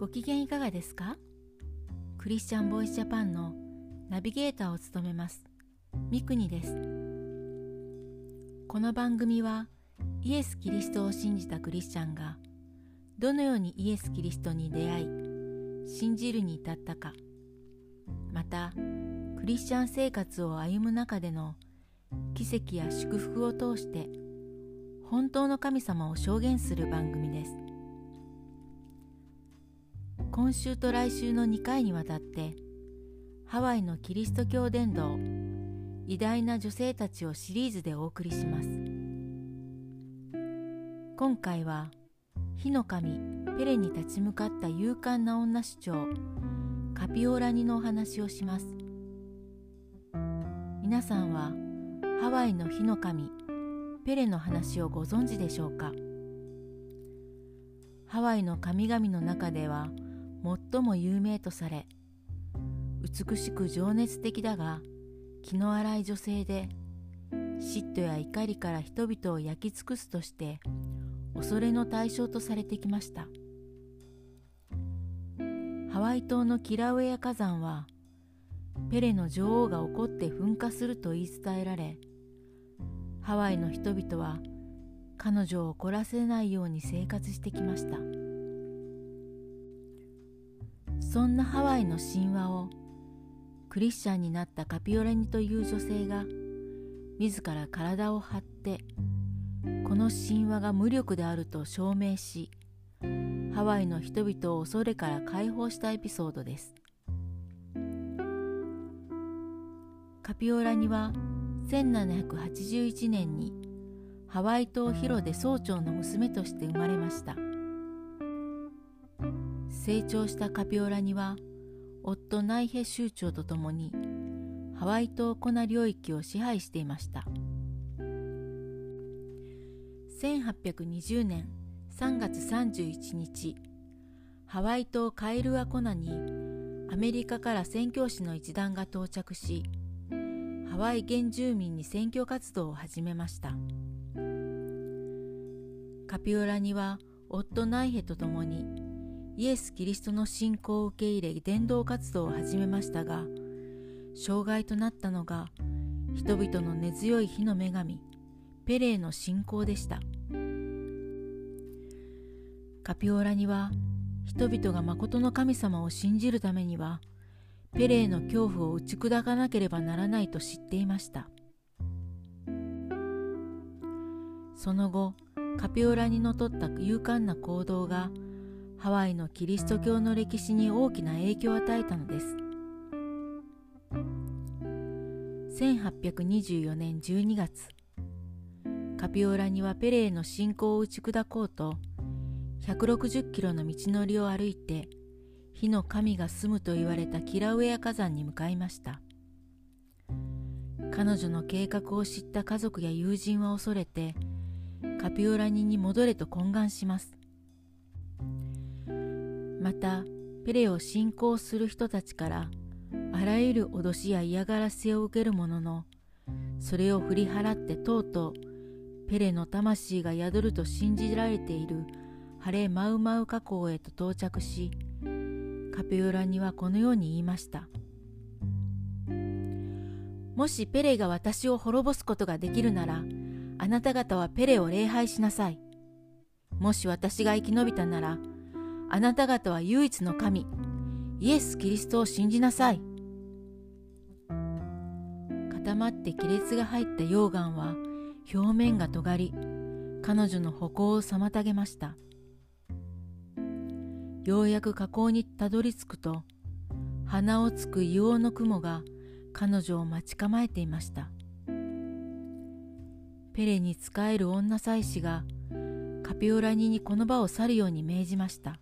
ご機嫌いかがですか？クリスチャンボイスジャパンのナビゲーターを務めます。ミクニです。この番組はイエス・キリストを信じたクリスチャンがどのようにイエス・キリストに出会い信じるに至ったかまたクリスチャン生活を歩む中での奇跡や祝福を通して本当の神様を証言する番組です。今週と来週の2回にわたってハワイのキリスト教伝道偉大な女性たちをシリーズでお送りします。今回は火の神ペレに立ち向かった勇敢な女主張カピオラニのお話をします。皆さんはハワイの火の神ペレの話をご存知でしょうか？ハワイの神々の中では最も有名とされ美しく情熱的だが気の荒い女性で嫉妬や怒りから人々を焼き尽くすとして恐れの対象とされてきました。ハワイ島のキラウエア火山はペレの女王が怒って噴火すると言い伝えられハワイの人々は彼女を怒らせないように生活してきました。そんなハワイの神話をクリスチャンになったカピオラニという女性が自ら体を張ってこの神話が無力であると証明しハワイの人々を恐れから解放したエピソードです。カピオラニは1781年にハワイ島ヒロで総長の娘として生まれました。成長したカピオラニは夫ナイヘ州長と共にハワイ島コナ領域を支配していました。1820年3月31日ハワイ島カイルアコナにアメリカから宣教師の一団が到着しハワイ原住民に選挙活動を始めました。カピオラには夫ナイヘと共にイエス・キリストの信仰を受け入れ伝道活動を始めましたが障害となったのが人々の根強い火の女神ペレーの信仰でした。カピオラには人々が誠の神様を信じるためにはペレーの恐怖を打ち砕かなければならないと知っていました。その後カピオラにのとった勇敢な行動がハワイのキリスト教の歴史に大きな影響を与えたのです。1824年12月カピオラにはペレーの信仰を打ち砕こうと160キロの道のりを歩いて火の神が住むと言われたキラウエア火山に向かいました。彼女の計画を知った家族や友人は恐れてカピオラニに戻れと懇願します。またペレを信仰する人たちからあらゆる脅しや嫌がらせを受けるもののそれを振り払ってとうとうペレの魂が宿ると信じられている晴れマウマウ河口へと到着しカピオラにはこのように言いました。もしペレが私を滅ぼすことができるならあなた方はペレを礼拝しなさい。もし私が生き延びたならあなた方は唯一の神。イエス・キリストを信じなさい。固まって亀裂が入った溶岩は表面が尖り彼女の歩行を妨げました。ようやく河口にたどり着くと鼻をつく硫黄の雲が彼女を待ち構えていました。ペレに仕える女祭司がカピオラニにこの場を去るように命じました。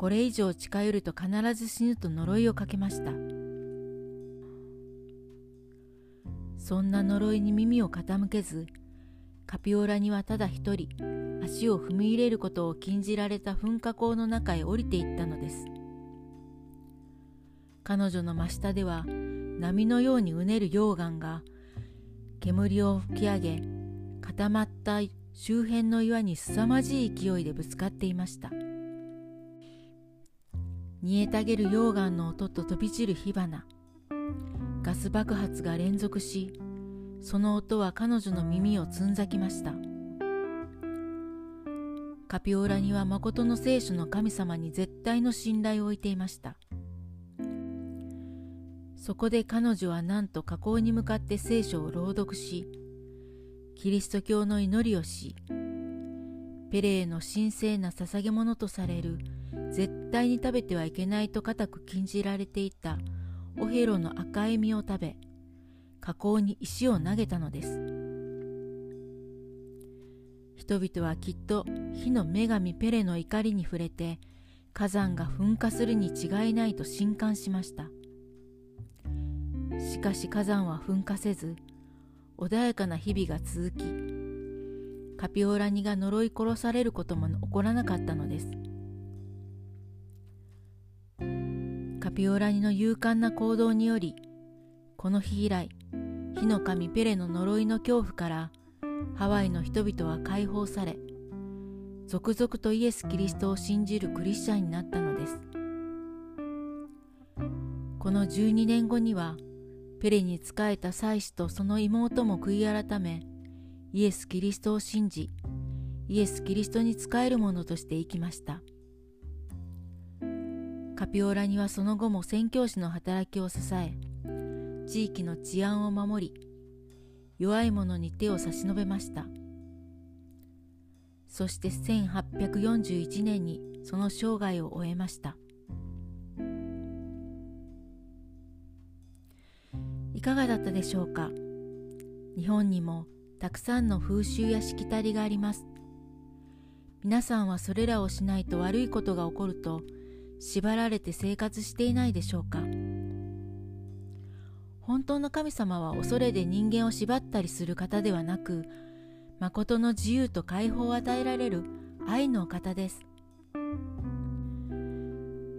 これ以上近寄ると必ず死ぬと呪いをかけました。そんな呪いに耳を傾けずカピオラにはただ一人足を踏み入れることを禁じられた噴火口の中へ降りていったのです。彼女の真下では波のようにうねる溶岩が煙を吹き上げ固まった周辺の岩に凄まじい勢いでぶつかっていました。煮えたげる溶岩の音と飛び散る火花。ガス爆発が連続しその音は彼女の耳をつんざきました。カピオラには誠の聖書の神様に絶対の信頼を置いていました。そこで彼女はなんと火口に向かって聖書を朗読しキリスト教の祈りをしペレへの神聖な捧げ物とされる絶対に食べてはいけないと固く禁じられていた。オヘロの赤い実を食べ火口に石を投げたのです。人々はきっと火の女神ペレの怒りに触れて火山が噴火するに違いないと震撼しました。しかし火山は噴火せず穏やかな日々が続きカピオラニが呪い殺されることも起こらなかったのです。カピオラニの勇敢な行動によりこの日以来火の神ペレの呪いの恐怖からハワイの人々は解放され続々とイエス・キリストを信じるクリスチャンになったのです。この12年後にはペレに仕えた祭司とその妹も悔い改めイエス・キリストを信じイエス・キリストに仕える者として生きました。カピオラにはその後も宣教師の働きを支え地域の治安を守り弱い者に手を差し伸べました。そして1841年にその生涯を終えました。いかがだったでしょうか？日本にもたくさんの風習やしきたりがあります。皆さんはそれらをしないと悪いことが起こると縛られて生活していないでしょうか本当の神様は恐れで人間を縛ったりする方ではなく誠の自由と解放を与えられる愛の方です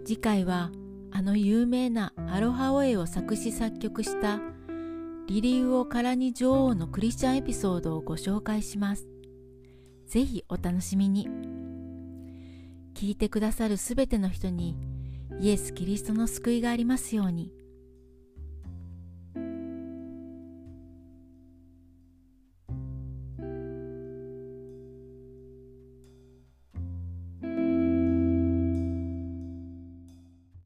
次回はあの有名なアロハオエを作詞作曲したリリウオ・カラニ女王のクリスチャンエピソードをご紹介します。ぜひお楽しみに。聞いてくださるすべての人にイエス・キリストの救いがありますように。